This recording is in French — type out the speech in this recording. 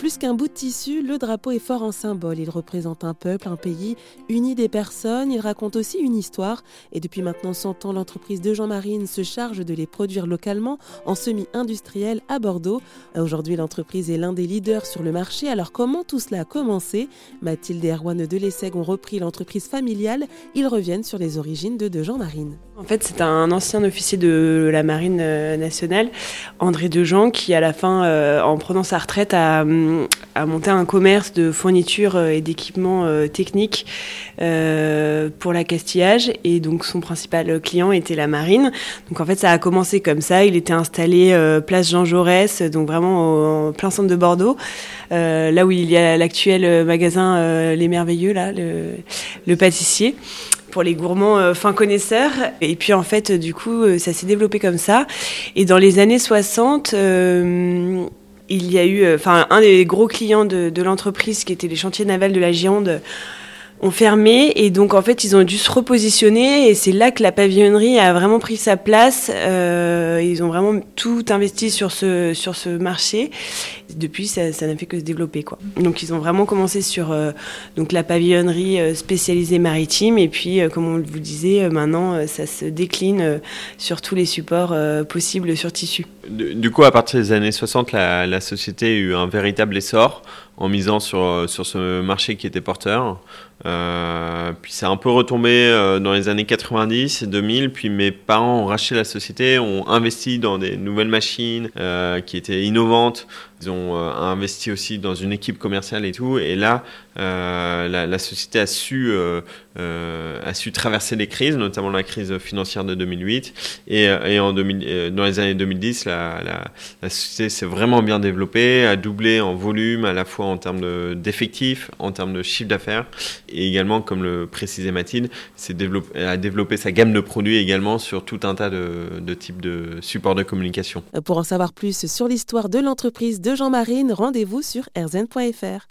Plus qu'un bout de tissu, le drapeau est fort en symbole. Il représente un peuple, un pays, uni des personnes. Il raconte aussi une histoire. Et depuis maintenant 100 ans, l'entreprise de Jean Marine se charge de les produire localement en semi-industriel à Bordeaux. Aujourd'hui, l'entreprise est l'un des leaders sur le marché. Alors comment tout cela a commencé? Mathilde et Erwan de l'Esseg ont repris l'entreprise familiale. Ils reviennent sur les origines de De Jean Marine. En fait, c'est un ancien officier de la Marine euh, nationale, André Dejean, qui à la fin, euh, en prenant sa retraite, a, monté un commerce de fournitures euh, et d'équipements techniques pour l'accastillage. Et donc, son principal client était la Marine. Donc, en fait, ça a commencé comme ça. Il était installé place Jean Jaurès, donc vraiment au, plein centre de Bordeaux, là où il y a l'actuel magasin Les Merveilleux, là, le, pâtissier pour les gourmands euh, fins connaisseurs. Et puis en fait, du coup, euh, ça s'est développé comme ça. Et dans les années 60, euh, il y a eu, enfin, un des gros clients de, de l'entreprise qui était les chantiers navals de la Gironde ont fermé et donc en fait ils ont dû se repositionner et c'est là que la pavillonnerie a vraiment pris sa place. Euh, ils ont vraiment tout investi sur ce sur ce marché. Depuis ça, n'a fait que se développer quoi. Donc ils ont vraiment commencé sur euh, donc la pavillonnerie euh, spécialisée maritime et puis comme on vous disait maintenant ça se décline sur tous les supports possibles sur tissu. Du coup à partir des années 60 la, la société a eu un véritable essor en misant sur, sur ce marché qui était porteur. Euh, puis c'est un peu retombé euh, dans les années 90 et 2000. Puis mes parents ont racheté la société, ont investi dans des nouvelles machines euh, qui étaient innovantes. Ils ont euh, investi aussi dans une équipe commerciale et tout. Et là, euh, la, société a su, euh, a su traverser les crises, notamment la crise financière de 2008. Et, et en 2000, dans les années 2010, la, société s'est vraiment bien développée, a doublé en volume, à la fois en termes d'effectifs, en termes de chiffre d'affaires, et également, comme le précisait Mathilde, développé, a développé sa gamme de produits également sur tout un tas de, de types de supports de communication. Pour en savoir plus sur l'histoire de l'entreprise de Jean Marine, rendez-vous sur rzn.fr.